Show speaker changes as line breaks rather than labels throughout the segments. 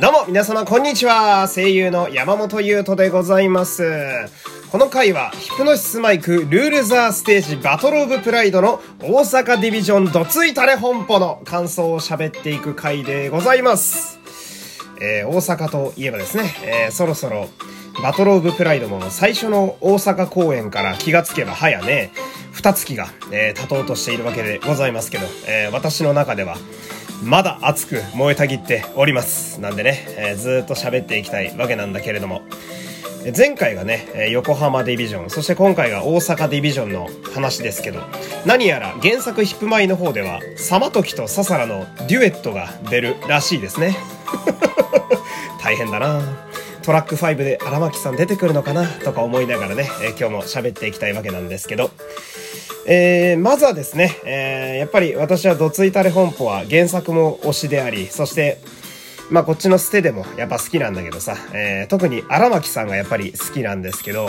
どうも皆様こんにちは。声優の山本優斗でございます。この回はヒプノシスマイクルールザーステージバトルオブプライドの大阪ディビジョンドツイタレ本舗の感想を喋っていく回でございます。えー、大阪といえばですね、えー、そろそろバトルオブプライドも最初の大阪公演から気がつけば早ね、二月が、えー、経とうとしているわけでございますけど、えー、私の中では、まだ熱く燃えたぎっております。なんでね、えー、ずっと喋っていきたいわけなんだけれども、前回がね、横浜ディビジョン、そして今回が大阪ディビジョンの話ですけど、何やら原作ヒップマイの方では、サマトキとササラのデュエットが出るらしいですね。大変だなトラック5で荒牧さん出てくるのかなとか思いながらね、え、今日も喋っていきたいわけなんですけど、えー、まずはですね、えー、やっぱり私はドツイタレ本舗は原作も推しであり、そして、まあこっちの捨てでもやっぱ好きなんだけどさ、えー、特に荒牧さんがやっぱり好きなんですけど、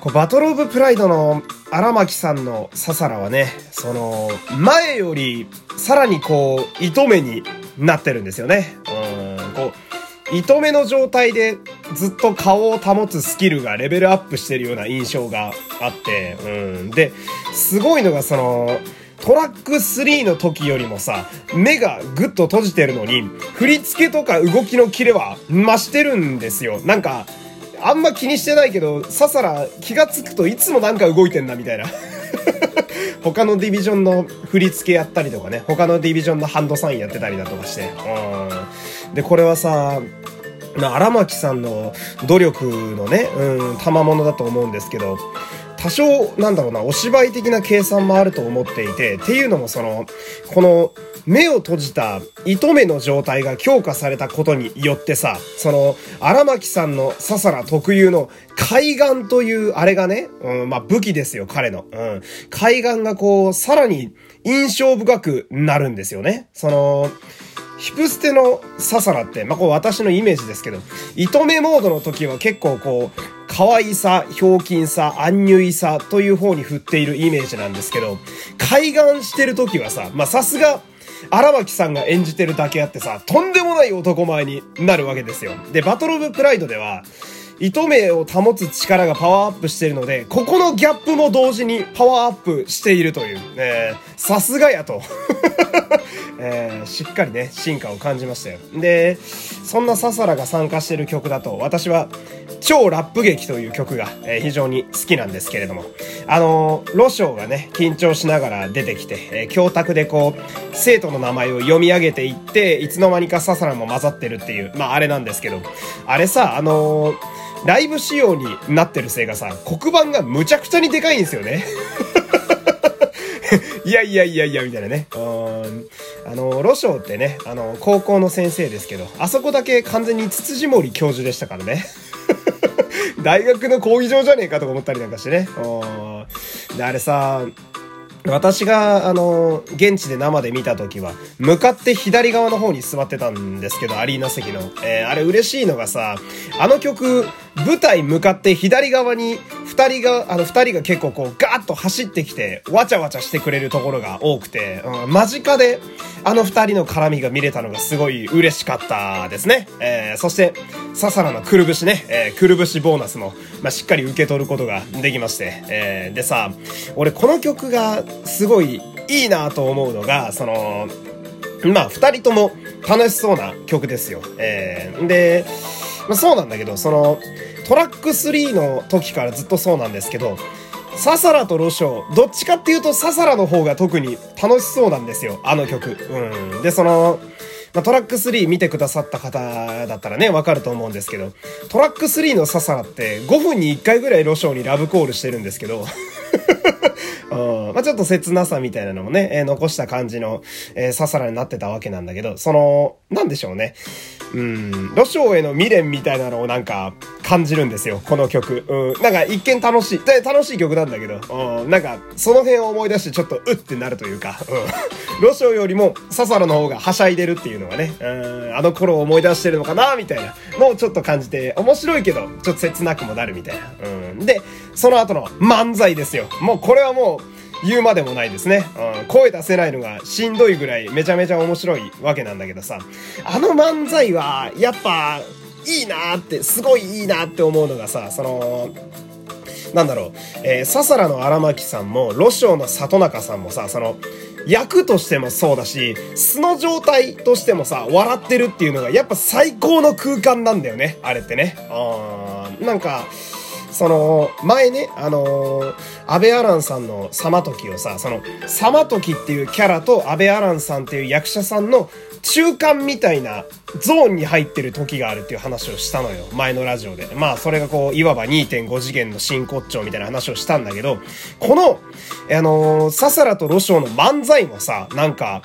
こうバトルオブプライドの荒牧さんのササラはね、その、前よりさらにこう、糸目になってるんですよね。うん、こう、糸目の状態でずっと顔を保つスキルがレベルアップしてるような印象があって、うん。で、すごいのがその、トラック3の時よりもさ、目がぐっと閉じてるのに、振り付けとか動きのキレは増してるんですよ。なんか、あんま気にしてないけど、ササラ気がつくといつもなんか動いてんなみたいな。他のディビジョンの振り付けやったりとかね、他のディビジョンのハンドサインやってたりだとかして。うん。で、これはさ、荒牧さんの努力のね、うん、賜物だと思うんですけど、多少、なんだろうな、お芝居的な計算もあると思っていて、っていうのもその、この、目を閉じた糸目の状態が強化されたことによってさ、その、荒牧さんのササラ特有の海岸というあれがね、うん、まあ武器ですよ、彼の。うん。海岸がこう、さらに印象深くなるんですよね。その、ヒプステのササラって、まあ、こう私のイメージですけど、糸目モードの時は結構こう、可愛さ、ひょうきんさ、アンニュイさという方に振っているイメージなんですけど、海岸してる時はさ、ま、さすが、荒牧さんが演じてるだけあってさ、とんでもない男前になるわけですよ。で、バトルオブプライドでは、糸目を保つ力がパワーアップしているので、ここのギャップも同時にパワーアップしているという、さすがやと。えー、しっかりね、進化を感じましたよ。で、そんなササラが参加している曲だと、私は、超ラップ劇という曲が、えー、非常に好きなんですけれども、あのー、ロショウがね、緊張しながら出てきて、え、教託でこう、生徒の名前を読み上げていって、いつの間にかササラも混ざってるっていう、まああれなんですけど、あれさ、あのーライブ仕様になってるせいがさ、黒板がむちゃくちゃにでかいんですよね。いやいやいやいや、みたいなね。あの、ロショウってね、あの、高校の先生ですけど、あそこだけ完全にツツジモリ教授でしたからね。大学の講義場じゃねえかとか思ったりなんかしてね。で、あれさ、私が、あの、現地で生で見た時は、向かって左側の方に座ってたんですけど、アリーナ席の。えー、あれ嬉しいのがさ、あの曲、舞台向かって左側に二人が、あの二人が結構こうガーッと走ってきて、わちゃわちゃしてくれるところが多くて、うん、間近であの二人の絡みが見れたのがすごい嬉しかったですね。えー、そして、ササラのくるぶしね、えー、くるぶしボーナスも、まあ、しっかり受け取ることができまして、えー、でさ、俺この曲がすごいいいなと思うのが、その、まあ、二人とも楽しそうな曲ですよ。えー、で、まあ、そうなんだけど、その、トラック3の時からずっとそうなんですけど、ササラとロショウ、どっちかっていうとササラの方が特に楽しそうなんですよ、あの曲。うん。で、その、まあ、トラック3見てくださった方だったらね、わかると思うんですけど、トラック3のササラって5分に1回ぐらいロショウにラブコールしてるんですけど、うんまあ、ちょっと切なさみたいなのもね、えー、残した感じの、えー、ささらになってたわけなんだけど、その、なんでしょうね。うん、ロショウへの未練みたいなのをなんか感じるんですよ、この曲。うん、なんか一見楽しい、楽しい曲なんだけど、うん、なんかその辺を思い出してちょっとうってなるというか、うん、ロショよりもササラの方がはしゃいでるっていうのがね、うん、あの頃を思い出してるのかな、みたいな。のをちょっと感じて、面白いけど、ちょっと切なくもなるみたいな。うん、で、その後の漫才ですよ。もうこれはもう、言うまでもないですね。うん、声出せないのがしんどいぐらいめちゃめちゃ面白いわけなんだけどさ、あの漫才は、やっぱ、いいなって、すごいいいなって思うのがさ、その、なんだろう、えー、ササラの荒牧さんも、ロショウの里中さんもさ、その、役としてもそうだし、素の状態としてもさ、笑ってるっていうのが、やっぱ最高の空間なんだよね、あれってね。あーなんか、その、前ね、あのー、アベアランさんのサマトキをさ、その、サマトキっていうキャラとアベアランさんっていう役者さんの中間みたいなゾーンに入ってる時があるっていう話をしたのよ。前のラジオで。まあ、それがこう、いわば2.5次元の真骨頂みたいな話をしたんだけど、この、あのー、ササラとロショウの漫才もさ、なんか、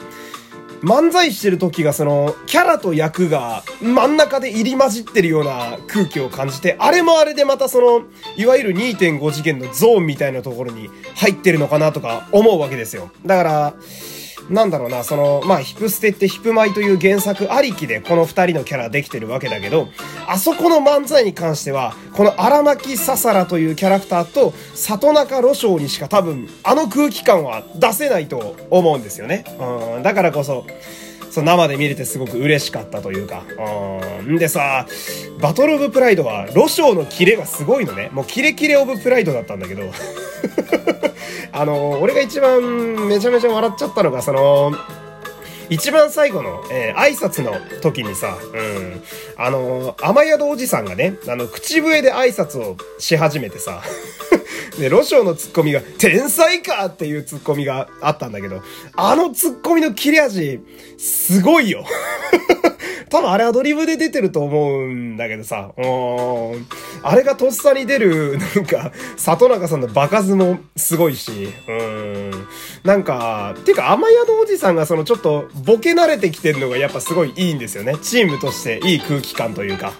漫才してる時がその、キャラと役が真ん中で入り混じってるような空気を感じて、あれもあれでまたその、いわゆる2.5次元のゾーンみたいなところに入ってるのかなとか思うわけですよ。だから、なんだろうな、その、まあ、ヒプステってヒプマイという原作ありきでこの二人のキャラできてるわけだけど、あそこの漫才に関しては、この荒牧ささらというキャラクターと、里中路章にしか多分、あの空気感は出せないと思うんですよね。うん、だからこそ、そ生で見れてすごく嬉しかったというか。うん。でさ、バトルオブプライドは、ロショウのキレがすごいのね。もうキレキレオブプライドだったんだけど。あの、俺が一番めちゃめちゃ笑っちゃったのが、その、一番最後の、えー、挨拶の時にさ、うん、あの、雨宿おじさんがね、あの、口笛で挨拶をし始めてさ、で、ロショウのツッコミが、天才かっていうツッコミがあったんだけど、あのツッコミの切れ味、すごいよ。多分あれアドリブで出てると思うんだけどさ、うん。あれがとっさに出る、なんか、里中さんの場数もすごいし、うん。なんか、てか、甘宿おじさんがそのちょっとボケ慣れてきてるのがやっぱすごいいいんですよね。チームとしていい空気感というか、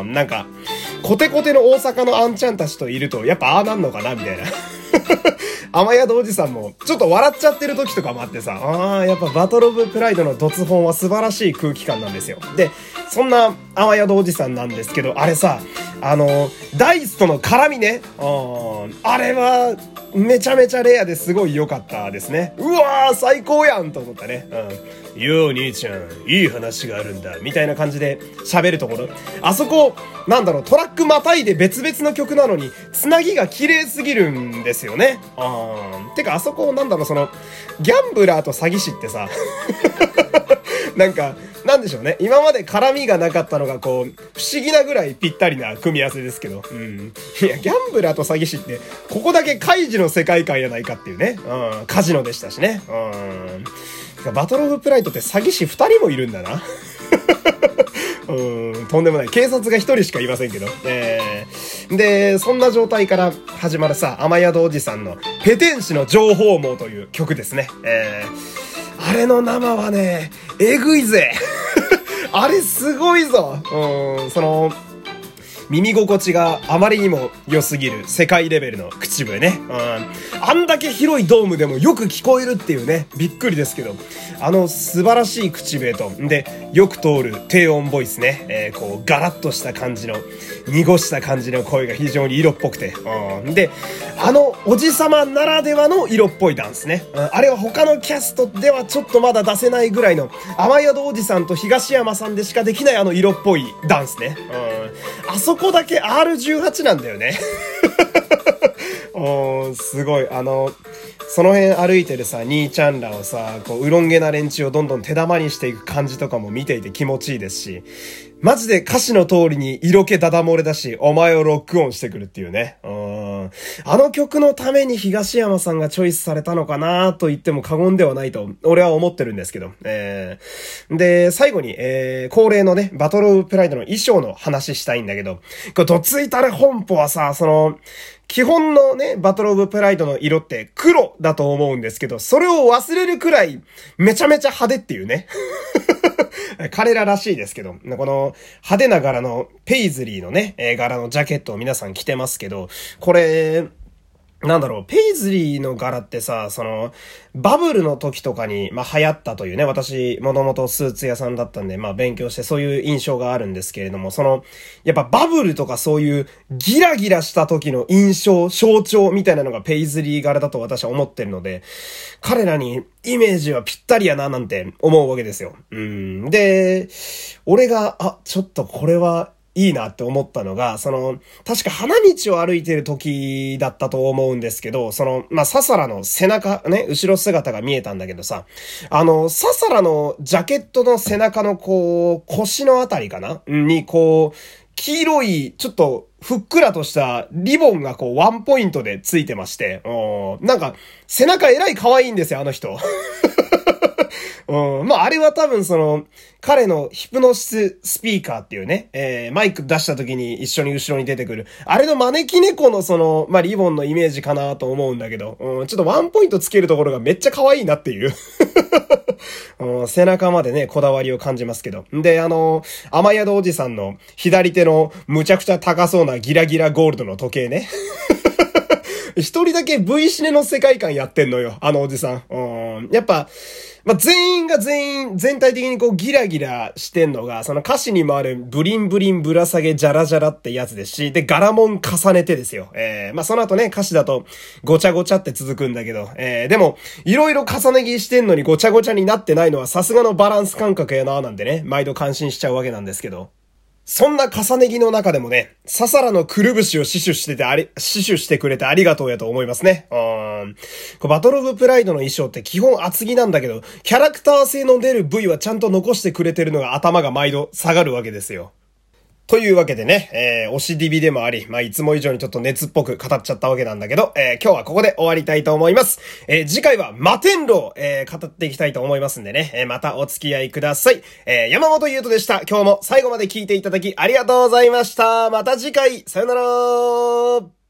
うん。なんか、コテコテの大阪のあんちゃんたちといると、やっぱああなんのかなみたいな。雨宿おじさんも、ちょっと笑っちゃってる時とかもあってさ、ああ、やっぱバトルオブプライドのドツ本は素晴らしい空気感なんですよ。で、そんな雨宿おじさんなんですけど、あれさ、あの、ダイスとの絡みね、あれは、めちゃめちゃレアですごい良かったですね。うわー最高やんと思ったね。うん。よう兄ちゃん、いい話があるんだ。みたいな感じで喋るところ。あそこ、なんだろう、トラックまたいで別々の曲なのに、つなぎが綺麗すぎるんですよね。うん。てか、あそこ、なんだろう、その、ギャンブラーと詐欺師ってさ、なんか、なんでしょうね。今まで絡みがなかったのが、こう、不思議なぐらいぴったりな組み合わせですけど。うん。いや、ギャンブラーと詐欺師って、ここだけカイジの世界観やないかっていうね。うん。カジノでしたしね。うん。バトルオブプライドって詐欺師二人もいるんだな。うん、とんでもない。警察が一人しかいませんけど。えー、で、そんな状態から始まるさ、雨宿おじさんの、ペテン師の情報網という曲ですね。えー、あれの生はね、えぐいぜ。あれすごいぞ。うん、その、耳心地があまりにも良すぎる世界レベルの口笛ね。うん。あんだけ広いドームでもよく聞こえるっていうね、びっくりですけど、あの素晴らしい口笛と、で、よく通る低音ボイスね、えー、こう、ガラッとした感じの、濁した感じの声が非常に色っぽくて、うん。で、あのおじさまならではの色っぽいダンスね。うん、あれは他のキャストではちょっとまだ出せないぐらいの、雨宿おじさんと東山さんでしかできないあの色っぽいダンスね。うん。あそここだけ R18 なんだよね。うん、すごい。あの、その辺歩いてるさ、兄ちゃんらをさ、こう、うろんげな連中をどんどん手玉にしていく感じとかも見ていて気持ちいいですし、マジで歌詞の通りに色気ダダ漏れだし、お前をロックオンしてくるっていうね。うん。あの曲のために東山さんがチョイスされたのかなと言っても過言ではないと、俺は思ってるんですけど。えー、で、最後に、えー、恒例のね、バトルオブプライドの衣装の話したいんだけど、これ、どついたれ本舗はさ、その、基本のね、バトルオブプライドの色って黒だと思うんですけど、それを忘れるくらい、めちゃめちゃ派手っていうね。彼ららしいですけど、この派手な柄のペイズリーのね、柄のジャケットを皆さん着てますけど、これ、なんだろう、ペイズリーの柄ってさ、その、バブルの時とかに、まあ、流行ったというね、私、もともとスーツ屋さんだったんで、まあ、勉強してそういう印象があるんですけれども、その、やっぱバブルとかそういうギラギラした時の印象、象徴みたいなのがペイズリー柄だと私は思ってるので、彼らにイメージはぴったりやな、なんて思うわけですよ。うん。で、俺が、あ、ちょっとこれはいいなって思ったのが、その、確か花道を歩いてる時だったと思うんですけど、その、まあ、ササラの背中、ね、後ろ姿が見えたんだけどさ、あの、ササラのジャケットの背中のこう、腰のあたりかな？にこう、黄色い、ちょっと、ふっくらとしたリボンがこうワンポイントでついてまして、なんか背中えらい可愛いんですよ、あの人。うん。まあ、あれは多分その、彼のヒプノシススピーカーっていうね、えー、マイク出した時に一緒に後ろに出てくる。あれの招き猫のその、まあ、リボンのイメージかなと思うんだけど、うん、ちょっとワンポイントつけるところがめっちゃ可愛いなっていう うん。背中までね、こだわりを感じますけど。で、あの、甘宿おじさんの左手のむちゃくちゃ高そうなギラギラゴールドの時計ね。一人だけ V シネの世界観やってんのよ、あのおじさん。うん。やっぱ、まあ、全員が全員、全体的にこうギラギラしてんのが、その歌詞にもあるブリンブリンぶら下げジャラジャラってやつですし、で、柄もん重ねてですよ。えー、まあ、その後ね、歌詞だとごちゃごちゃって続くんだけど、えー、でも、いろいろ重ね着してんのにごちゃごちゃになってないのはさすがのバランス感覚やななんでね、毎度感心しちゃうわけなんですけど。そんな重ね着の中でもね、ささらのくるぶしを死守しててあり、死守してくれてありがとうやと思いますね。うん。バトルオブプライドの衣装って基本厚着なんだけど、キャラクター性の出る部位はちゃんと残してくれてるのが頭が毎度下がるわけですよ。というわけでね、えー、推し DB でもあり、まあ、いつも以上にちょっと熱っぽく語っちゃったわけなんだけど、えー、今日はここで終わりたいと思います。えー、次回は摩天楼、えー、語っていきたいと思いますんでね、えー、またお付き合いください。えー、山本優斗でした。今日も最後まで聞いていただきありがとうございました。また次回、さよなら